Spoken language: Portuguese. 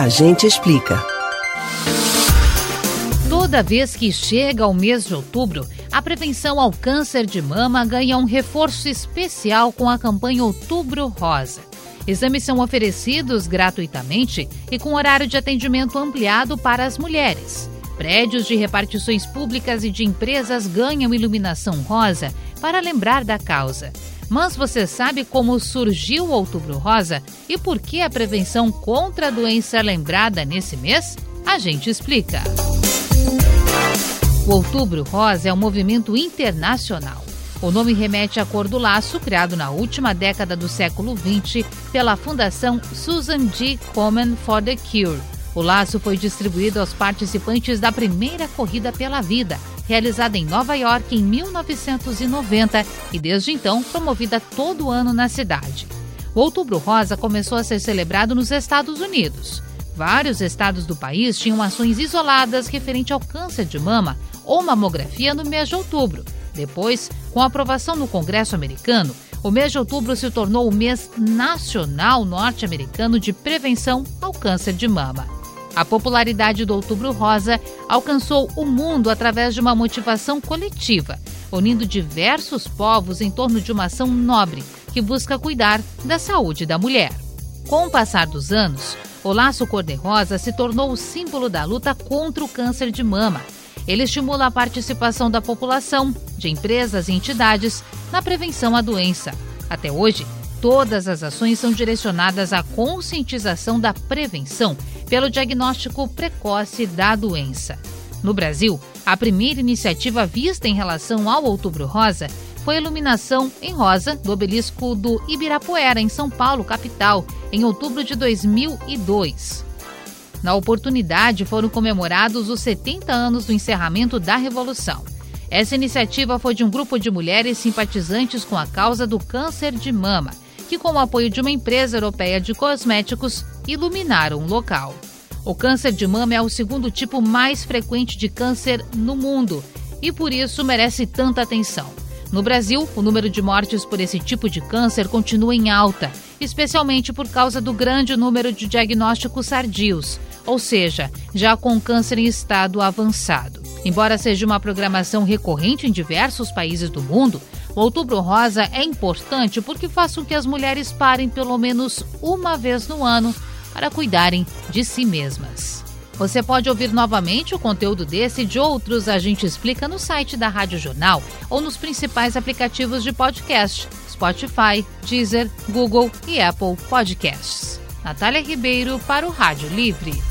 A gente explica. Toda vez que chega o mês de outubro, a prevenção ao câncer de mama ganha um reforço especial com a campanha Outubro Rosa. Exames são oferecidos gratuitamente e com horário de atendimento ampliado para as mulheres. Prédios de repartições públicas e de empresas ganham iluminação rosa para lembrar da causa. Mas você sabe como surgiu o Outubro Rosa e por que a prevenção contra a doença é lembrada nesse mês? A gente explica. O Outubro Rosa é um movimento internacional. O nome remete à cor do laço, criado na última década do século XX pela Fundação Susan G. Komen for the Cure o laço foi distribuído aos participantes da primeira Corrida pela Vida, realizada em Nova York em 1990 e desde então promovida todo ano na cidade. O Outubro Rosa começou a ser celebrado nos Estados Unidos. Vários estados do país tinham ações isoladas referente ao câncer de mama ou mamografia no mês de outubro. Depois, com a aprovação no Congresso americano, o mês de outubro se tornou o mês nacional norte-americano de prevenção ao câncer de mama. A popularidade do Outubro Rosa alcançou o mundo através de uma motivação coletiva, unindo diversos povos em torno de uma ação nobre que busca cuidar da saúde da mulher. Com o passar dos anos, o laço cor-de-rosa se tornou o símbolo da luta contra o câncer de mama. Ele estimula a participação da população, de empresas e entidades na prevenção à doença. Até hoje, todas as ações são direcionadas à conscientização da prevenção pelo diagnóstico precoce da doença. No Brasil, a primeira iniciativa vista em relação ao Outubro Rosa foi a iluminação em rosa do obelisco do Ibirapuera, em São Paulo, capital, em outubro de 2002. Na oportunidade, foram comemorados os 70 anos do encerramento da Revolução. Essa iniciativa foi de um grupo de mulheres simpatizantes com a causa do câncer de mama que, com o apoio de uma empresa europeia de cosméticos, iluminaram o local. O câncer de mama é o segundo tipo mais frequente de câncer no mundo e por isso merece tanta atenção. No Brasil, o número de mortes por esse tipo de câncer continua em alta, especialmente por causa do grande número de diagnósticos tardios, ou seja, já com câncer em estado avançado. Embora seja uma programação recorrente em diversos países do mundo, o Outubro Rosa é importante porque faz com que as mulheres parem pelo menos uma vez no ano para cuidarem de si mesmas. Você pode ouvir novamente o conteúdo desse e de outros a gente explica no site da Rádio Jornal ou nos principais aplicativos de podcast: Spotify, Deezer, Google e Apple Podcasts. Natália Ribeiro para o Rádio Livre.